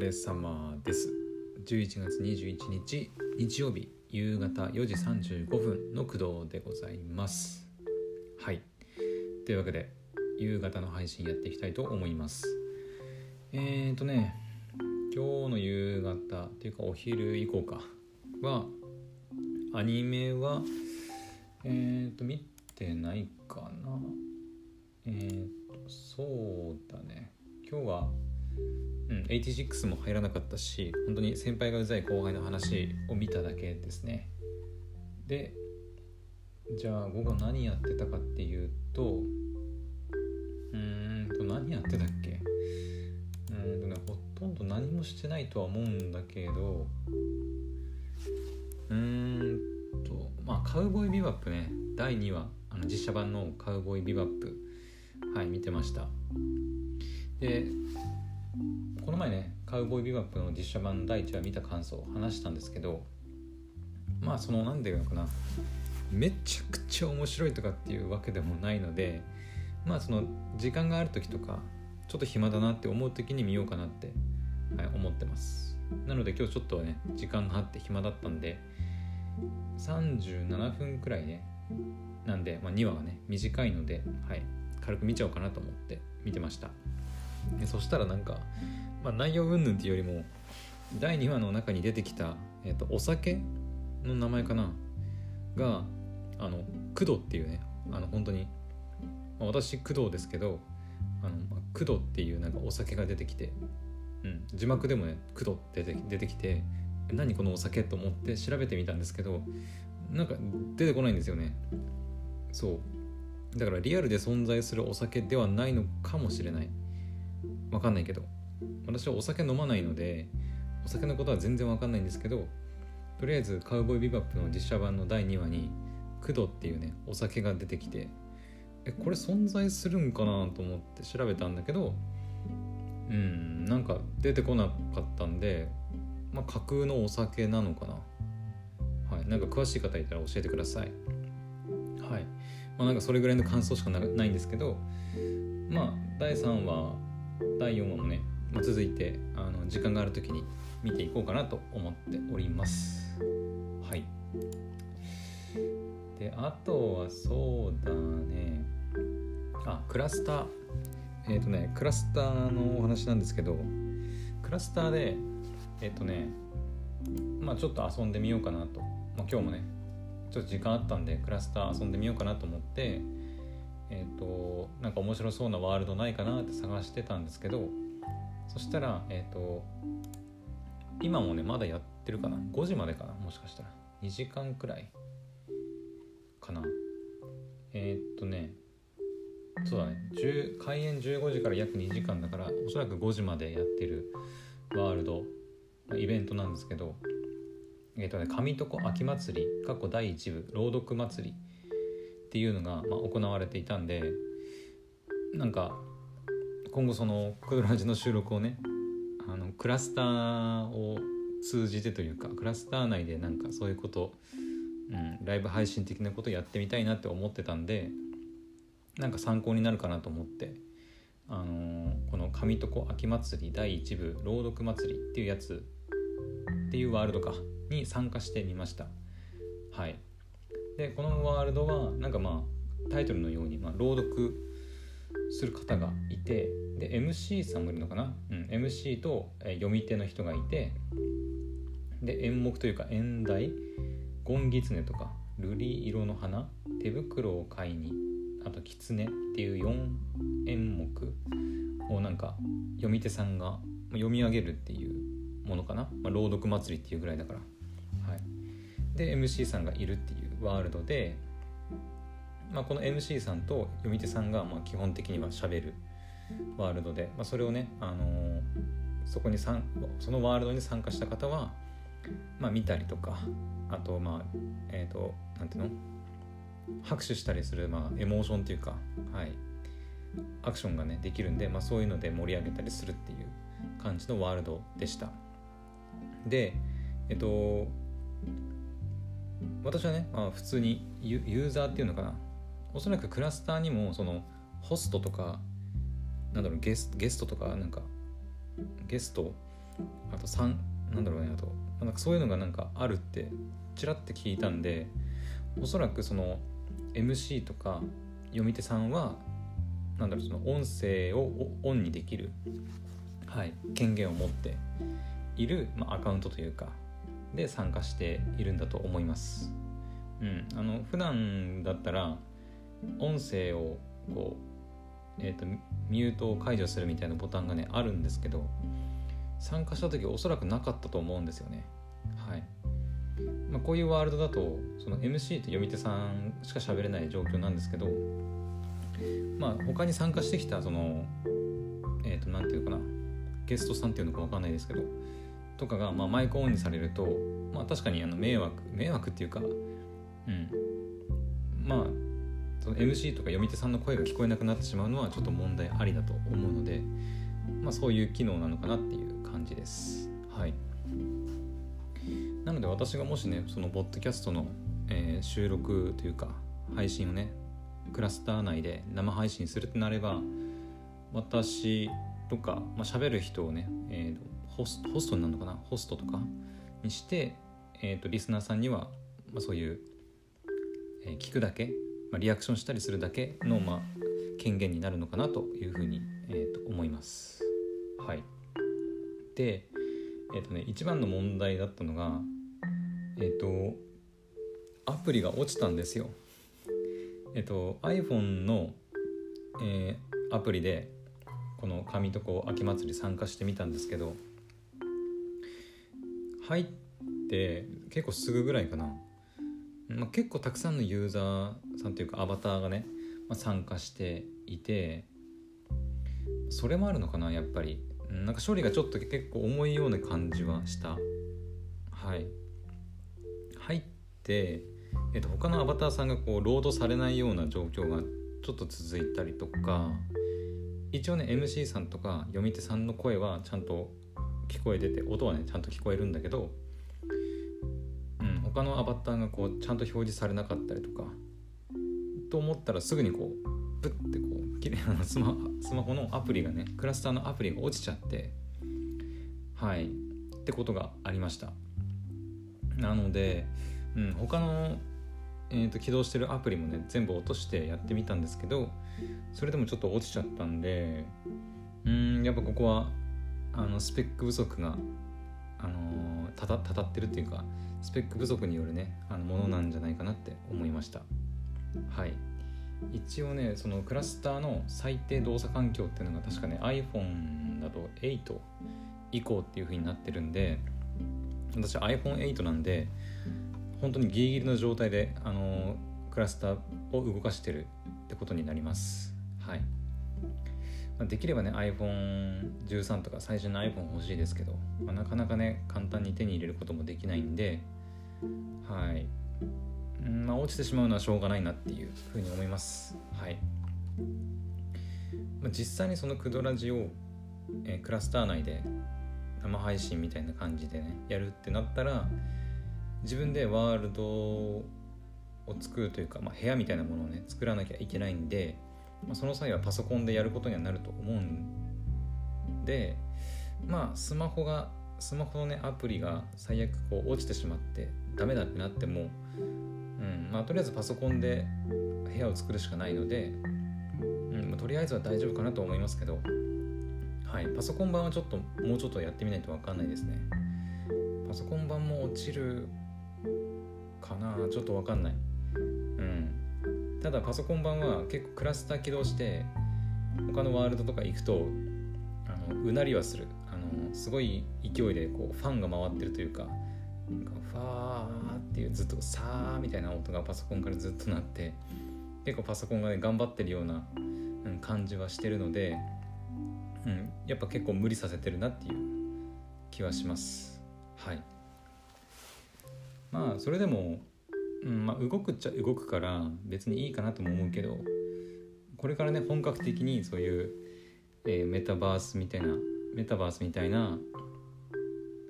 れ様です。11月21日日曜日夕方4時35分の工藤でございます。はい。というわけで夕方の配信やっていきたいと思います。えーとね今日の夕方っていうかお昼以降か。はアニメはえーと見てないかな。えーとそうだね。今日はうん、86も入らなかったし本当に先輩がうざい後輩の話を見ただけですね。でじゃあ午後何やってたかっていうとうんと何やってたっけ？うんとねほとんど何もしてないとは思うんだけどうーんとまあカウボーイビバップね。第2話あの実写版のカウボーイビバップはい見てました。でこの前ね「カウボーイビバップ」の実写版第1話見た感想を話したんですけどまあその何て言うのかなめちゃくちゃ面白いとかっていうわけでもないのでまあその時間がある時とかちょっと暇だなって思う時に見ようかなって、はい、思ってます。なので今日ちょっとね時間があって暇だったんで37分くらいねなんで、まあ、2話がね短いので、はい、軽く見ちゃおうかなと思って見てました。そしたらなんか、まあ、内容云々っていうよりも第2話の中に出てきた、えーと、お酒の名前かながあの工藤っていうねあの本当に、まあ、私工藤ですけどあの、まあ、工藤っていうなんかお酒が出てきて、うん、字幕でもね工藤って出てきて何このお酒と思って調べてみたんですけどなんか出てこないんですよね。そう。だからリアルで存在するお酒ではないのかもしれない。わかんないけど私はお酒飲まないのでお酒のことは全然わかんないんですけどとりあえずカウボーイビバップの実写版の第2話にクドっていうねお酒が出てきてえこれ存在するんかなと思って調べたんだけどうんなんか出てこなかったんでまあ架空のお酒なのかな。はいなんか詳しい方いたら教えてください。はいまあなんかそれぐらいの感想しかないんですけどまあ第3話第4話もね、ま、続いてあの時間がある時に見ていこうかなと思っております。はい。であとはそうだね。あクラスター。えっ、ー、とねクラスターのお話なんですけどクラスターでえっ、ー、とねまあちょっと遊んでみようかなと、まあ、今日もねちょっと時間あったんでクラスター遊んでみようかなと思ってえっ、ー、となんか面白そうなワールドないかなって探してたんですけどそしたらえっ、ー、と今もねまだやってるかな？5時までかな？もしかしたら。2時間くらいかな？えっ、とねそうだね。開演15時から約2時間だからおそらく5時までやってるワールドイベントなんですけどえっ、とね上床秋祭り過去第1部朗読祭りっていうのが、まあ、行われていたんでなんか今後そのクドラジの収録をねあのクラスターを通じてというかクラスター内でなんかそういうこと、うん、ライブ配信的なことやってみたいなって思ってたんでなんか参考になるかなと思って、あのー、この上床秋祭り第1部朗読祭りっていうやつっていうワールドかに参加してみました。はい。でこのワールドはなんかまあタイトルのように、まあ、朗読する方がいてで MC さんもいるのかな、うん、MC と、え読み手の人がいてで演目というか演題「ゴンギツネ」とか「瑠璃色の花」「手袋を買いに」あと「狐」っていう4演目をなんか読み手さんが読み上げるっていうものかな、まあ、朗読祭りっていうぐらいだから。はい、で MC さんがいるっていうワールドで、まあ、この MC さんと読み手さんがまあ基本的にはしゃべるワールドで、まあ、それをね、あのー、そこにそのワールドに参加した方は、まあ、見たりとかあとまあえっ、ー、となんていうの？拍手したりする、まあ、エモーションというか、はい、アクションがねできるんで、まあ、そういうので盛り上げたりするっていう感じのワールドでした。でえっと私はね、まあ、普通にユーザーっていうのかな。おそらくクラスターにもそのホストとかなんだろうゲスゲストとかなんかゲストあと3なんだろうねあとなんかそういうのがなんかあるってちらって聞いたんでおそらくその MC とか読み手さんはなんだろうその音声をオンにできる、はい、権限を持っている、まあ、アカウントというかで参加しているんだと思います。うん、あの普段だったら音声をこう、えーと、ミュートを解除するみたいなボタンがねあるんですけど参加した時おそらくなかったと思うんですよね。はいまあ、こういうワールドだとその MC と読み手さんしか喋れない状況なんですけどまあ他に参加してきたそのえっ、ー、と何て言うかなゲストさんっていうのか分かんないですけどとかが、まあ、マイクオンにされると、まあ、確かにあの迷惑迷惑っていうか、うん、まあその MC とか読み手さんの声が聞こえなくなってしまうのはちょっと問題ありだと思うので、まあ、そういう機能なのかなっていう感じです。はい、なので私がもしねそのポッドキャストの、えー、収録というか配信をねクラスター内で生配信するってなれば私とか、まあ、喋る人をね、えー、ホスホストになるのかな？ホストとかにして、えーと、リスナーさんには、まあ、そういう、えー、聞くだけ、まあ、リアクションしたりするだけの、まあ、権限になるのかなというふうに、えーと、思います。はい、で、えーとね、一番の問題だったのが、えっ、ー、とアプリが落ちたんですよ。えっ、ー、と iPhone の、えー、アプリでこの紙とこ秋祭り参加してみたんですけど入って結構すぐぐらいかな、まあ、結構たくさんのユーザーさんというかアバターがね、まあ、参加していてそれもあるのかなやっぱり。なんか処理がちょっと結構重いような感じはした。はい。入って、えっと、他のアバターさんがこうロードされないような状況がちょっと続いたりとか一応ね MC さんとか読み手さんの声はちゃんと聞こえてて音はねちゃんと聞こえるんだけど、うん、他のアバターがこうちゃんと表示されなかったりとかと思ったらすぐにこうプッてこうきれいなスマスマホのアプリがねクラスターのアプリが落ちちゃってはいってことがありました。なので、うん、他の、えーと、起動してるアプリもね全部落としてやってみたんですけどそれでもちょっと落ちちゃったんでうんやっぱここはあのスペック不足が、あのたたたたってるっていうかスペック不足によるねあのものなんじゃないかなって思いました。はい。一応ねそのクラスターの最低動作環境っていうのが確かね iPhone だと8以降っていう風になってるんで私 iPhone8 なんで本当にギリギリの状態であのクラスターを動かしてるってことになります。はい。まあ、できればね iPhone13 とか最新の iPhone 欲しいですけど、まあ、なかなかね簡単に手に入れることもできないんではい、まあ、落ちてしまうのはしょうがないなっていうふうに思います。はい、まあ、実際にそのクドラジを、えー、クラスター内で生配信みたいな感じでねやるってなったら自分でワールドを作るというか、まあ、部屋みたいなものをね作らなきゃいけないんでまあ、その際はパソコンでやることにはなると思うんでまあスマホがスマホのねアプリが最悪こう落ちてしまってダメだってなっても、うんまあ、とりあえずパソコンで部屋を作るしかないので、うんまあ、とりあえずは大丈夫かなと思いますけど、はい、パソコン版はちょっともうちょっとやってみないと分かんないですね。パソコン版も落ちるかなちょっと分かんない。うん。ただパソコン版は結構クラスター起動して他のワールドとか行くとあのうなりはする。あのすごい勢いでこうファンが回ってるというかなんかファーっていうずっとさーみたいな音がパソコンからずっと鳴って結構パソコンがね頑張ってるような、うん、感じはしてるので、うん、やっぱ結構無理させてるなっていう気はします。はい。まあそれでもうんまあ、動くっちゃ動くから別にいいかなとも思うけどこれからね本格的にそういう、えー、メタバースみたいなメタバースみたいな、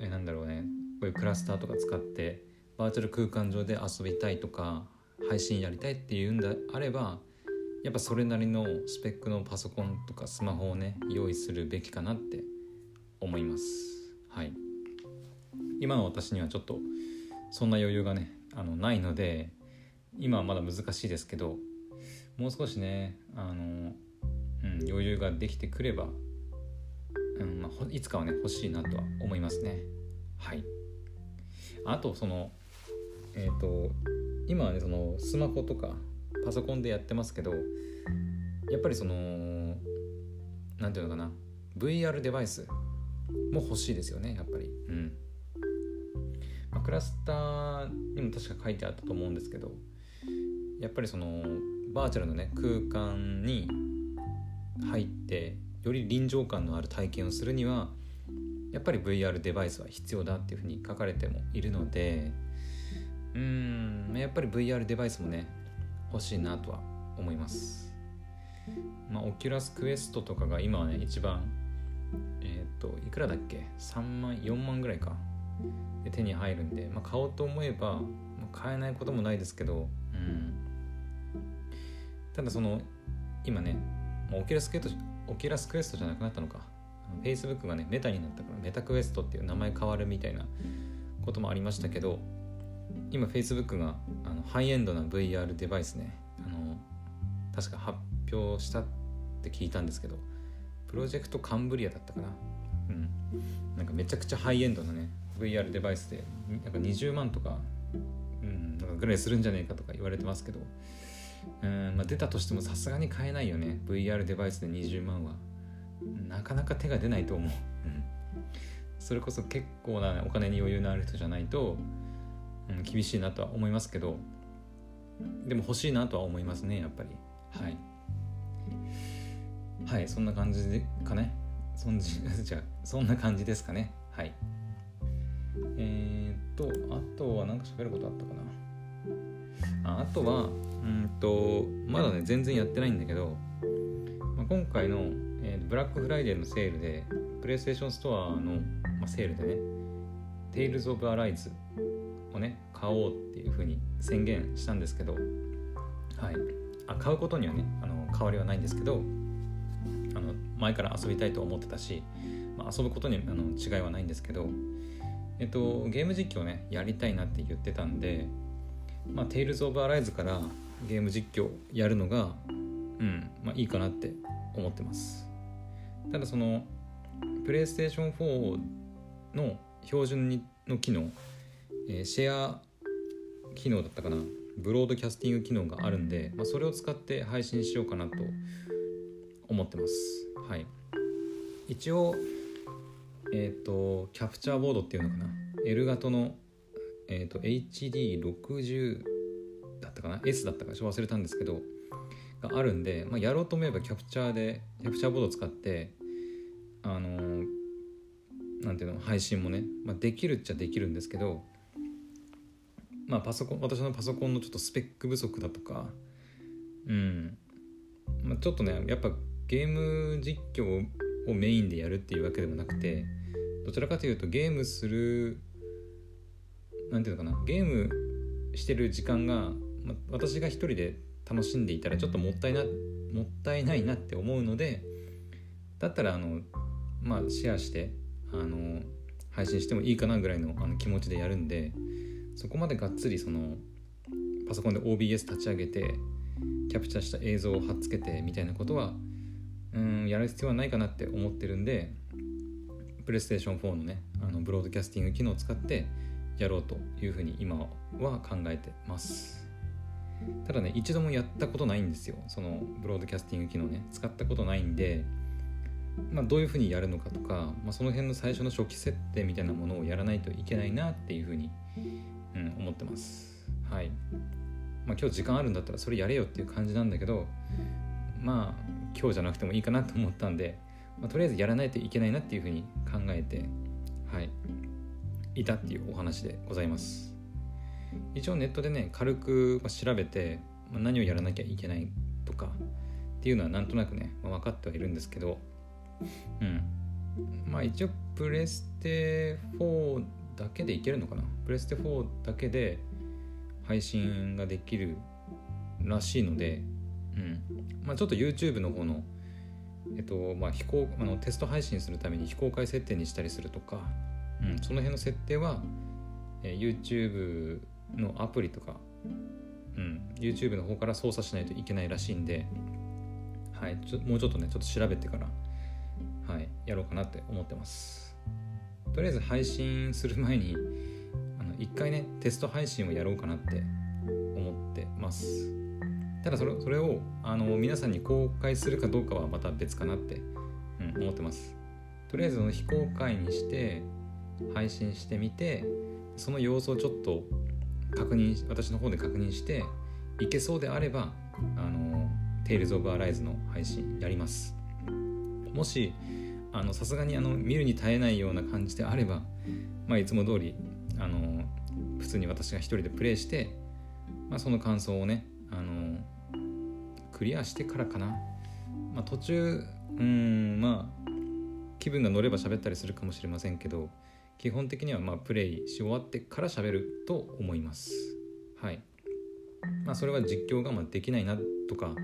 えー、なんだろうねこういうクラスターとか使ってバーチャル空間上で遊びたいとか配信やりたいっていうんであればやっぱそれなりのスペックのパソコンとかスマホをね用意するべきかなって思います。はい。今の私にはちょっとそんな余裕がねあのないので今はまだ難しいですけどもう少しねあの、うん、余裕ができてくれば、うんまあ、いつかはね欲しいなとは思いますね。はい。あとそのえっ、ー、と今はねそのスマホとかパソコンでやってますけどやっぱりその何ていうのかな VR デバイスも欲しいですよねやっぱり、クラスターにも確か書いてあったと思うんですけどやっぱりそのバーチャルのね空間に入ってより臨場感のある体験をするにはやっぱり VR デバイスは必要だっていうふうに書かれてもいるのでうんやっぱり VR デバイスもね欲しいなとは思います。まあオキュラスクエストとかが今はね一番えっ、ー、といくらだっけ？3万4万ぐらいか。で手に入るんで、まあ、買おうと思えば、まあ、買えないこともないですけどうん。ただその今ねオキュラスクエストオキュラスクエストじゃなくなったのか。Facebook がねメタになったからメタクエストっていう名前変わるみたいなこともありましたけど今 Facebook があのハイエンドな VR デバイスねあの確か発表したって聞いたんですけどプロジェクトカンブリアだったかな。うん。なんかめちゃくちゃハイエンドなね VR デバイスでなんか20万とか,、うん、なんかぐらいするんじゃねえかとか言われてますけどうんまあ、出たとしてもさすがに買えないよね VR デバイスで20万は。なかなか手が出ないと思う、それこそ結構なお金に余裕のある人じゃないとうん、厳しいなとは思いますけどでも欲しいなとは思いますねやっぱり。はい。はいそんな感じでかね。そんじ じゃそんな感じですかね。はい。えー、っとあとは何か喋ることあったかな？ああとはうんとまだね全然やってないんだけど、まあ、今回の、えー、ブラックフライデーのセールでプレイステーションストアの、まあ、セールでね Tales of Arise をね買おうっていうふうに宣言したんですけど、はい、あ買うことにはねあの変わりはないんですけどあの前から遊びたいと思ってたし、まあ、遊ぶことにあの違いはないんですけど、えっと、ゲーム実況ねやりたいなって言ってたんで、まあ、Tales of Arise からゲーム実況やるのが、うんまあ、いいかなって思ってます。ただそのプレイステーション4の標準にの機能えー、シェア機能だったかなブロードキャスティング機能があるんで、まあ、それを使って配信しようかなと思ってます。はい。一応えっ、ー、とキャプチャーボードっていうのかな？L 型の、えーと、HD60 だったかな？S だったかちょっと忘れたんですけどがあるんで、まあ、やろうと思えばキャプチャーでキャプチャーボードを使ってあのー、なんていうの？配信もね、まあ、できるっちゃできるんですけどまあパソコン私のパソコンのちょっとスペック不足だとかうん、まあ、ちょっとねやっぱゲーム実況をメインでやるっていうわけでもなくてどちらかというとゲームする何ていうのかなゲームしてる時間が、ま、私が一人で楽しんでいたらちょっともったいなもったいないなって思うのでだったらあのまあシェアしてあの配信してもいいかなぐらいのあの気持ちでやるんでそこまでがっつりそのパソコンで OBS 立ち上げてキャプチャーした映像を貼っつけてみたいなことはうんやる必要はないかなって思ってるんでプレイステーション4のねあのブロードキャスティング機能を使ってやろうというふうに今は考えてます。ただね一度もやったことないんですよ。そのブロードキャスティング機能ね使ったことないんでまあ、どういうふうにやるのかとか、まあ、その辺の最初の初期設定みたいなものをやらないといけないなっていうふうにうん、思ってます。はい。まあ今日時間あるんだったらそれやれよっていう感じなんだけどまあ今日じゃなくてもいいかなと思ったんで、まあ、とりあえずやらないといけないなっていうふうに考えてはいいたっていうお話でございます。一応ネットでね軽く調べて、ま、何をやらなきゃいけないとかっていうのはなんとなくね、まあ、分かってはいるんですけどうん。まあ一応プレステ4だけでいけるのかな？プレステ4だけで配信ができるらしいので、うん。まあ、ちょっと YouTube の方の、えっとまあ、非公あのテスト配信するために非公開設定にしたりするとか、うん、その辺の設定は、えー、YouTube のアプリとか、うん、YouTube の方から操作しないといけないらしいんで、はい、ちょもうちょっとねちょっと調べてから、はい、やろうかなって思ってます。とりあえず配信する前にあの一回ねテスト配信をやろうかなって思ってます。ただそれそれをあの皆さんに公開するかどうかはまた別かなって、うん、思ってます。とりあえず非公開にして配信してみてその様子をちょっと確認私の方で確認していけそうであればあの Tales of Arise の配信やります。もしさすがにあの見るに耐えないような感じであれば、まあ、いつも通りあの普通に私が一人でプレイして、まあ、その感想をねクリアしてからかな、まあ、途中うんまあ気分が乗れば喋ったりするかもしれませんけど基本的にはまあプレイし終わってから喋ると思います。はい。まあそれは実況がまあできないなとか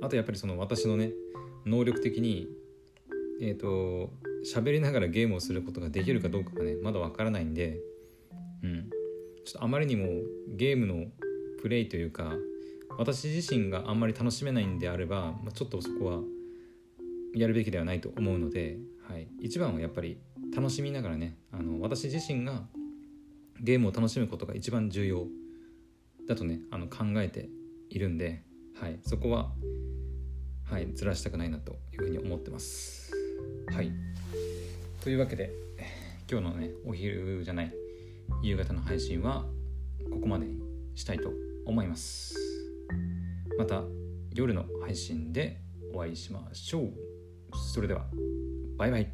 あとやっぱりその私のね能力的にえっ、ー、と喋りながらゲームをすることができるかどうかがねまだわからないんでうん。ちょっとあまりにもゲームのプレイというか私自身があんまり楽しめないんであれば、まあ、ちょっとそこはやるべきではないと思うので、はい、一番はやっぱり楽しみながらねあの私自身がゲームを楽しむことが一番重要だとねあの考えているんで、はい、そこは、はい、ずらしたくないなというふうに思ってます。はい、というわけで今日のねお昼じゃない夕方の配信はここまでにしたいと思います。また夜の配信でお会いしましょう。それではバイバイ